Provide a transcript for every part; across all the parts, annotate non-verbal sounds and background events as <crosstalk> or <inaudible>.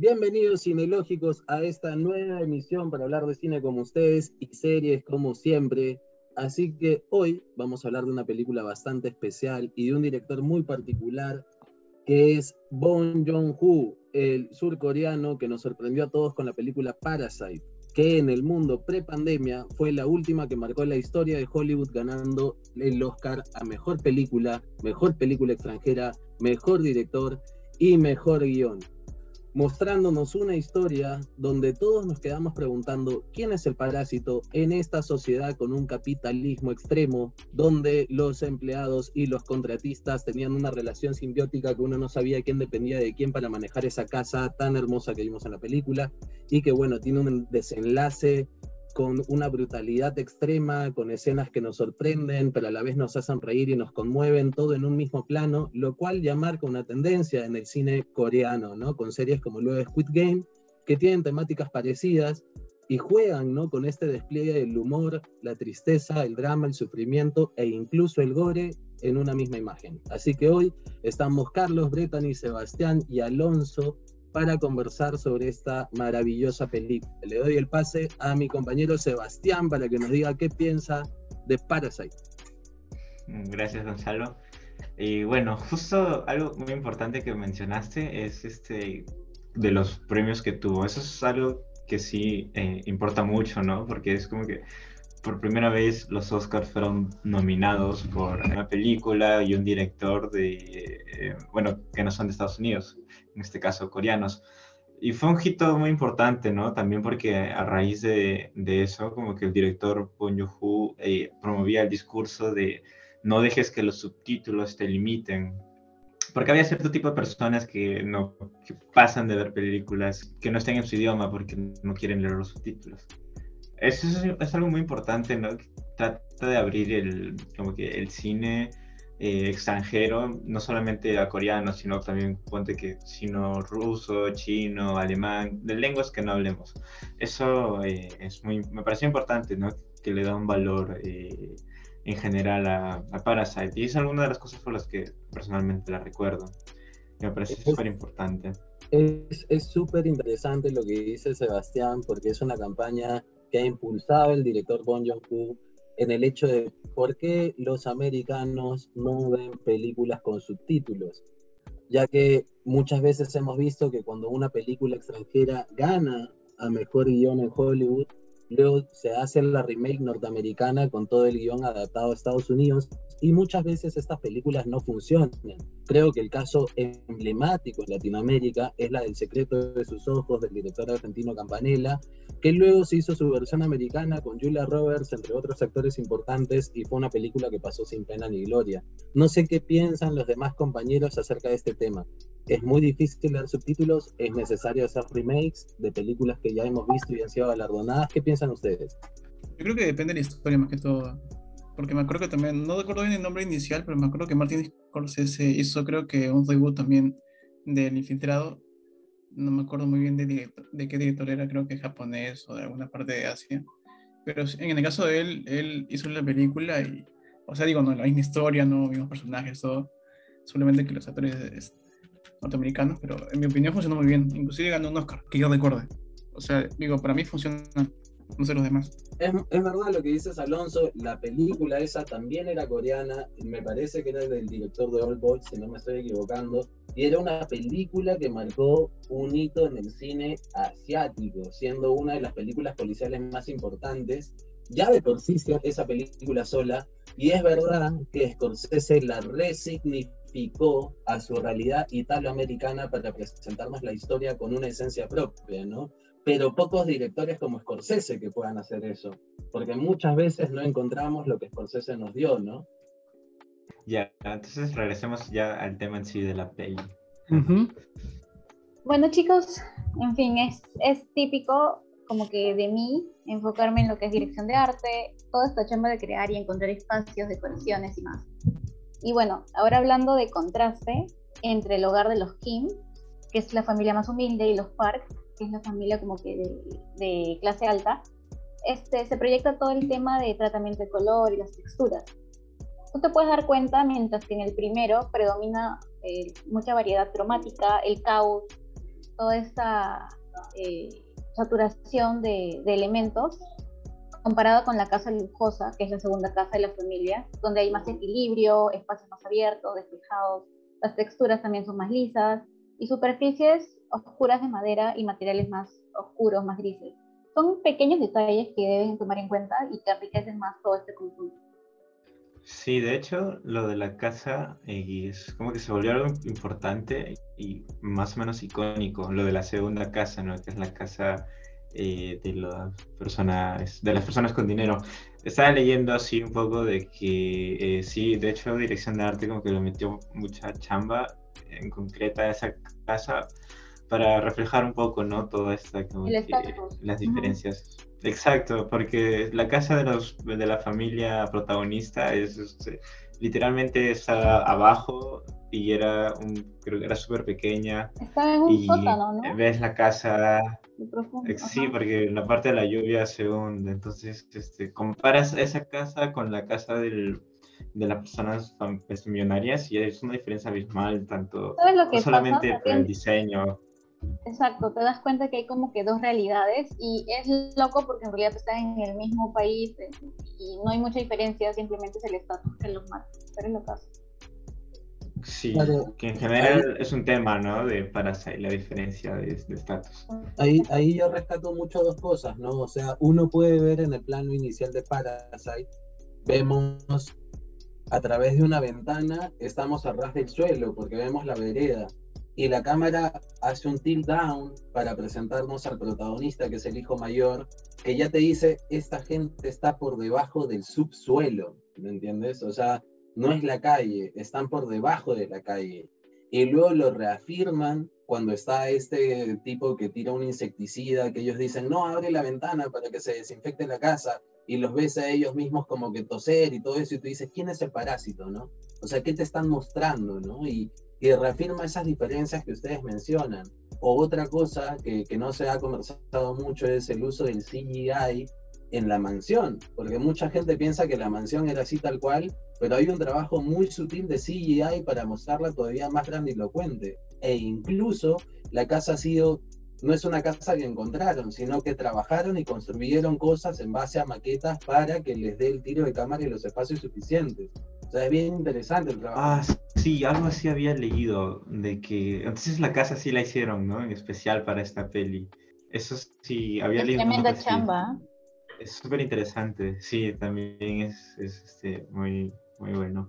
Bienvenidos cinelógicos a esta nueva emisión para hablar de cine como ustedes y series como siempre. Así que hoy vamos a hablar de una película bastante especial y de un director muy particular que es Bong Joon-ho, el surcoreano que nos sorprendió a todos con la película Parasite, que en el mundo pre-pandemia fue la última que marcó la historia de Hollywood ganando el Oscar a mejor película, mejor película extranjera, mejor director y mejor guion mostrándonos una historia donde todos nos quedamos preguntando quién es el parásito en esta sociedad con un capitalismo extremo, donde los empleados y los contratistas tenían una relación simbiótica que uno no sabía quién dependía de quién para manejar esa casa tan hermosa que vimos en la película y que bueno, tiene un desenlace con una brutalidad extrema, con escenas que nos sorprenden, pero a la vez nos hacen reír y nos conmueven, todo en un mismo plano, lo cual ya marca una tendencia en el cine coreano, ¿no? Con series como luego Squid Game, que tienen temáticas parecidas y juegan, ¿no? Con este despliegue del humor, la tristeza, el drama, el sufrimiento e incluso el gore en una misma imagen. Así que hoy estamos Carlos, Bretani, Sebastián y Alonso para conversar sobre esta maravillosa película. Le doy el pase a mi compañero Sebastián para que nos diga qué piensa de Parasite. Gracias, Gonzalo. Y bueno, justo algo muy importante que mencionaste es este de los premios que tuvo. Eso es algo que sí eh, importa mucho, ¿no? Porque es como que por primera vez los Oscars fueron nominados por una película y un director de, eh, bueno, que no son de Estados Unidos en este caso coreanos. Y fue un hito muy importante, ¿no? También porque a raíz de, de eso, como que el director Bong Joon-ho eh, promovía el discurso de no dejes que los subtítulos te limiten. Porque había cierto tipo de personas que no que pasan de ver películas que no estén en su idioma porque no quieren leer los subtítulos. Eso es, es algo muy importante, ¿no? Trata de abrir el, como que el cine eh, extranjero, no solamente a coreano, sino también ponte que sino ruso, chino, alemán, de lenguas que no hablemos. Eso eh, es muy, me parece importante, ¿no? Que le da un valor eh, en general a, Parasite. Y es alguna de las cosas por las que personalmente la recuerdo. Me parece súper importante. Es súper interesante lo que dice Sebastián, porque es una campaña que ha impulsado el director Bon Joon-ho en el hecho de por qué los americanos no ven películas con subtítulos, ya que muchas veces hemos visto que cuando una película extranjera gana a mejor guion en Hollywood, luego se hace la remake norteamericana con todo el guion adaptado a Estados Unidos y muchas veces estas películas no funcionan. Creo que el caso emblemático en Latinoamérica es la del secreto de sus ojos del director argentino Campanella, que luego se hizo su versión americana con Julia Roberts, entre otros actores importantes, y fue una película que pasó sin pena ni gloria. No sé qué piensan los demás compañeros acerca de este tema. Es muy difícil leer subtítulos, es necesario hacer remakes de películas que ya hemos visto y han sido galardonadas. ¿Qué piensan ustedes? Yo creo que depende de la historia más que todo porque me acuerdo que también, no recuerdo bien el nombre inicial, pero me acuerdo que Martin Scorsese hizo creo que un reboot también del Infiltrado, no me acuerdo muy bien de, de qué director era, creo que japonés o de alguna parte de Asia, pero en el caso de él, él hizo la película y, o sea, digo, no, la misma historia, no, mismos personajes, todo, solamente que los actores norteamericanos, pero en mi opinión funcionó muy bien, inclusive ganó un Oscar, que yo recuerde, o sea, digo, para mí funciona no sé los demás. Es, es, verdad lo que dices, Alonso. La película esa también era coreana. Me parece que era del director de Old Boy, si no me estoy equivocando. Y era una película que marcó un hito en el cine asiático, siendo una de las películas policiales más importantes. Ya de por sí esa película sola. Y es verdad que Scorsese la resignificó a su realidad italoamericana para presentarnos la historia con una esencia propia, ¿no? pero pocos directores como Scorsese que puedan hacer eso, porque muchas veces no encontramos lo que Scorsese nos dio, ¿no? Ya, entonces regresemos ya al tema en sí de la peli. Bueno chicos, en fin, es, es típico como que de mí enfocarme en lo que es dirección de arte, toda esta chamba de crear y encontrar espacios, decoraciones y más. Y bueno, ahora hablando de contraste entre el hogar de los Kim, que es la familia más humilde, y los Park, que es la familia como que de, clase alta, este, se proyecta todo el tema de tratamiento de color y las texturas. Tú te puedes dar cuenta, mientras que en el primero predomina eh, mucha variedad cromática, el caos, toda esta eh, saturación de, de, elementos comparado con la casa lujosa, que es la segunda casa de la familia, donde hay más equilibrio, espacios más abiertos, despejados, las texturas también son más lisas y superficies oscuras de madera y materiales más oscuros, más grises. Son pequeños detalles que deben tomar en cuenta y que enriquecen más todo este conjunto. Sí, de hecho, lo de la casa eh, es como que se volvió algo importante y más o menos icónico, lo de la segunda casa, ¿no? Que es la casa eh, de las personas, de las personas con dinero. Estaba leyendo así un poco de que eh, sí, de hecho, dirección de arte como que le metió mucha chamba en concreta a esa casa para reflejar un poco, ¿no? Toda esta, como que, las diferencias. Exacto, porque la casa de, los, de la familia protagonista es, este, literalmente está abajo y era un, creo que era súper pequeña. Estaba en un sótano, ¿no? Ves la casa. Sí, porque la parte de la lluvia se hunde. Entonces, este, comparas esa casa con la casa del, de las personas pues, millonarias y es una diferencia abismal, tanto no solamente por el diseño. Exacto, te das cuenta que hay como que dos realidades y es loco porque en realidad estás en el mismo país eh, y no hay mucha diferencia, simplemente es el estatus que los mata, pero es lo caso. Sí, que en general es un tema, ¿no? De Parasite, la diferencia de estatus. Ahí, ahí yo rescato mucho dos cosas, ¿no? O sea, uno puede ver en el plano inicial de Parasite, vemos a través de una ventana, estamos a ras del suelo porque vemos la vereda y la cámara hace un tilt down para presentarnos al protagonista, que es el hijo mayor, que ya te dice, esta gente está por debajo del subsuelo, ¿me entiendes? O sea, no es la calle, están por debajo de la calle. Y luego lo reafirman cuando está este tipo que tira un insecticida, que ellos dicen, no, abre la ventana para que se desinfecte la casa, y los ves a ellos mismos como que toser y todo eso, y tú dices, ¿quién es el parásito, no? O sea, ¿qué te están mostrando, no? Y, y reafirma esas diferencias que ustedes mencionan. O otra cosa que, que, no se ha conversado mucho es el uso del CGI en la mansión, porque mucha gente piensa que la mansión era así tal cual, pero hay un trabajo muy sutil de CGI para mostrarla todavía más grandilocuente. E incluso la casa ha sido, no es una casa que encontraron, sino que trabajaron y construyeron cosas en base a maquetas para que les dé el tiro de cámara y los espacios suficientes. O sea, es bien interesante el trabajo. Ah, sí, algo así había leído, de que entonces la casa sí la hicieron, ¿no? En especial para esta peli. Eso sí, había leído. Tremenda chamba. Es súper interesante, sí, también es, es este, muy, muy bueno.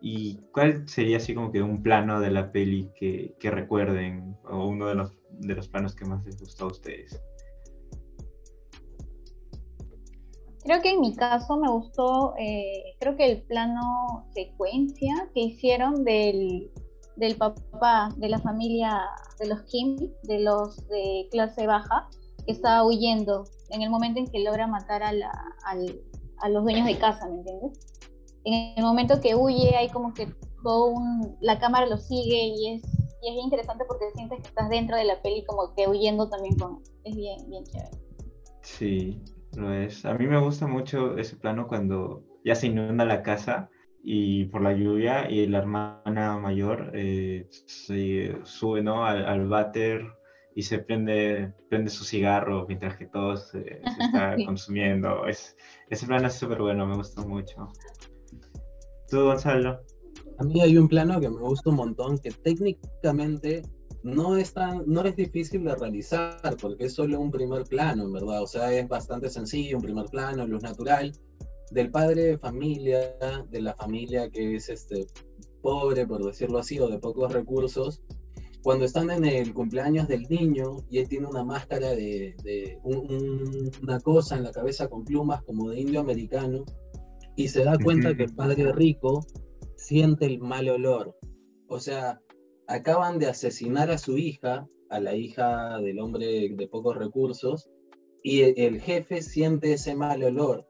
¿Y cuál sería así como que un plano de la peli que, que recuerden, o uno de los, de los planos que más les gustó a ustedes? Creo que en mi caso me gustó, eh, creo que el plano secuencia que hicieron del, del papá de la familia de los Kim, de los de clase baja, que estaba huyendo en el momento en que logra matar a, la, a los dueños de casa, ¿me entiendes? En el momento que huye hay como que todo un, la cámara lo sigue y es, y es interesante porque sientes que estás dentro de la peli como que huyendo también con Es bien, bien chévere. Sí, lo es. A mí me gusta mucho ese plano cuando ya se inunda la casa y por la lluvia y la hermana mayor eh, se sube ¿no? al, al váter y se prende, prende su cigarro mientras que todos se está consumiendo. Es, ese plano es súper bueno, me gustó mucho. ¿Tú, Gonzalo? A mí hay un plano que me gusta un montón, que técnicamente no es, tan, no es difícil de realizar porque es solo un primer plano, en verdad. O sea, es bastante sencillo, un primer plano, luz natural, del padre de familia, de la familia que es este, pobre, por decirlo así, o de pocos recursos, cuando están en el cumpleaños del niño y él tiene una máscara de, de una cosa en la cabeza con plumas como de indio americano y se da cuenta que el padre rico siente el mal olor. O sea, acaban de asesinar a su hija, a la hija del hombre de pocos recursos, y el jefe siente ese mal olor.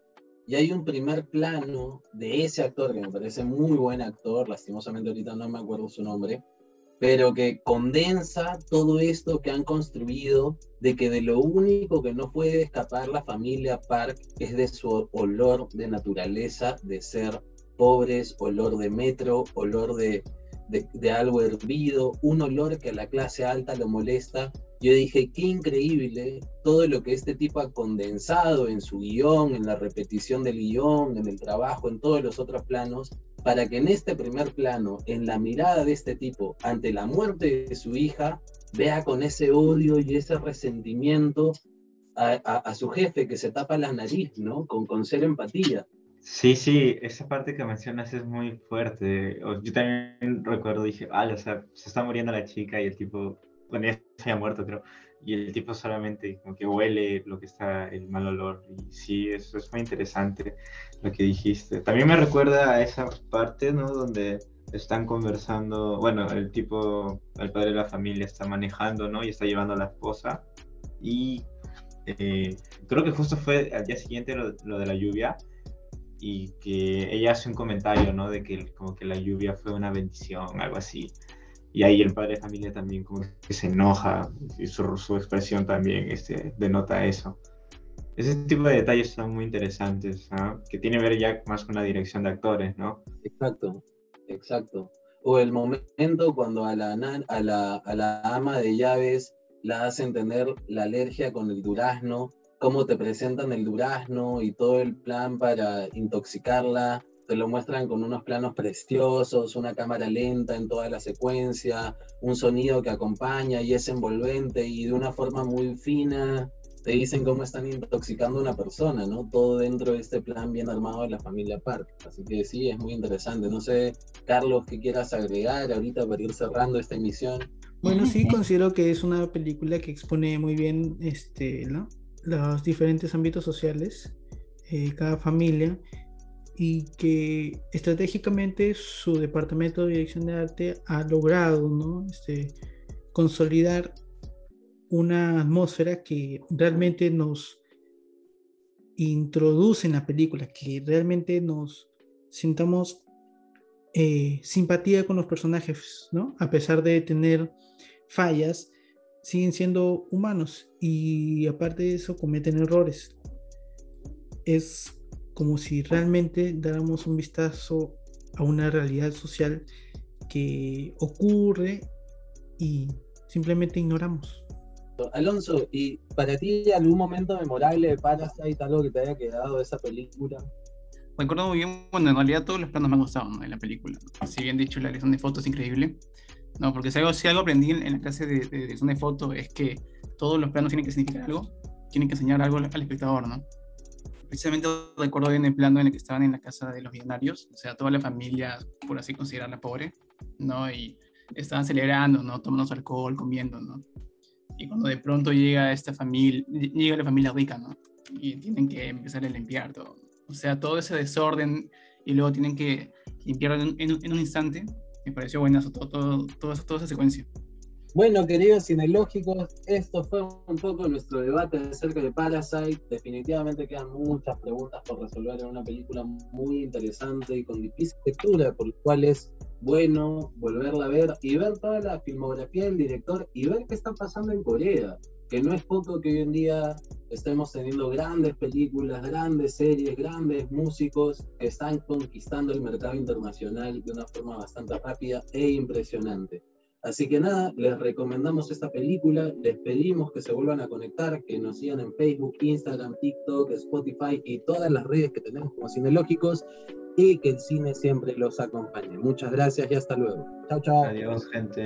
Y hay un primer plano de ese actor, que me parece muy buen actor, lastimosamente ahorita no me acuerdo su nombre, pero que condensa todo esto que han construido, de que de lo único que no puede escapar la familia Park es de su olor de naturaleza, de ser pobres, olor de metro, olor de, de, algo hervido, un olor que a la clase alta lo molesta. Yo dije, qué increíble todo lo que este tipo ha condensado en su guion, en la repetición del guion, en el trabajo, en todos los otros planos, para que en este primer plano, en la mirada de este tipo, ante la muerte de su hija, vea con ese odio y ese resentimiento a, su jefe que se tapa la nariz, ¿no? Con, con ser empatía. Sí, sí, esa parte que mencionas es muy fuerte. Yo también recuerdo, dije, ah, o sea, se está muriendo la chica y el tipo, bueno, ya <laughs> se había muerto, creo, y el tipo solamente como que huele lo que está, el mal olor. Y sí, eso es muy interesante lo que dijiste. También me recuerda a esa parte, ¿no? Donde están conversando, bueno, el tipo, el padre de la familia está manejando, ¿no? Y está llevando a la esposa. Y eh, creo que justo fue al día siguiente lo, lo de la lluvia y que ella hace un comentario, ¿no? De que como que la lluvia fue una bendición, algo así. Y ahí el padre de familia también como que se enoja y su, su expresión también este, denota eso. Ese tipo de detalles son muy interesantes, ¿no? que tiene que ver ya más con la dirección de actores, ¿no? Exacto, exacto. O el momento cuando a la, a la, a la ama de llaves la hacen tener la alergia con el durazno cómo te presentan el durazno y todo el plan para intoxicarla. Te lo muestran con unos planos preciosos, una cámara lenta en toda la secuencia, un sonido que acompaña y es envolvente y de una forma muy fina te dicen cómo están intoxicando a una persona, ¿no? Todo dentro de este plan bien armado de la familia Park. Así que sí, es muy interesante. No sé, Carlos, ¿qué quieras agregar ahorita para ir cerrando esta emisión? Bueno, sí, considero que es una película que expone muy bien este, ¿no? los diferentes ámbitos sociales, eh, cada familia, y que estratégicamente su departamento de dirección de arte ha logrado ¿no? este, consolidar una atmósfera que realmente nos introduce en la película, que realmente nos sintamos eh, simpatía con los personajes, ¿no? A pesar de tener fallas, siguen siendo humanos y aparte de eso cometen errores. Es como si realmente dáramos un vistazo a una realidad social que ocurre y simplemente ignoramos. Alonso, ¿y para ti algún momento memorable de Parasite, algo que te haya quedado de esa película? Me acuerdo muy bien, bueno, en realidad todos los planos me han gustado ¿no? en la película. Si bien dicho, la dirección de fotos es increíble. No, porque si algo, si algo aprendí en, la clase de, de, de foto es que todos los planos tienen que significar algo, tienen que enseñar algo al, espectador, ¿no? Precisamente recuerdo bien el plano en el que estaban en la casa de los millonarios, o sea, toda la familia, por así considerarla pobre, ¿no? Y estaban celebrando, ¿no? Tomando alcohol, comiendo, ¿no? Y cuando de pronto llega esta familia, llega la familia rica, ¿no? Y tienen que empezar a limpiar todo. O sea, todo ese desorden y luego tienen que limpiarlo en, en un instante me pareció buenazo todo, todo, toda, toda esa secuencia. Bueno, queridos cinelógicos, esto fue un poco nuestro debate acerca de Parasite. Definitivamente quedan muchas preguntas por resolver en una película muy interesante y con difícil lectura, por lo cual es bueno volverla a ver y ver toda la filmografía del director y ver qué está pasando en Corea que no es poco que hoy en día estemos teniendo grandes películas, grandes series, grandes músicos que están conquistando el mercado internacional de una forma bastante rápida e impresionante. Así que nada, les recomendamos esta película, les pedimos que se vuelvan a conectar, que nos sigan en Facebook, Instagram, TikTok, Spotify y todas las redes que tenemos como Cinelógicos y que el cine siempre los acompañe. Muchas gracias y hasta luego. Chao, chao. Adiós, gente.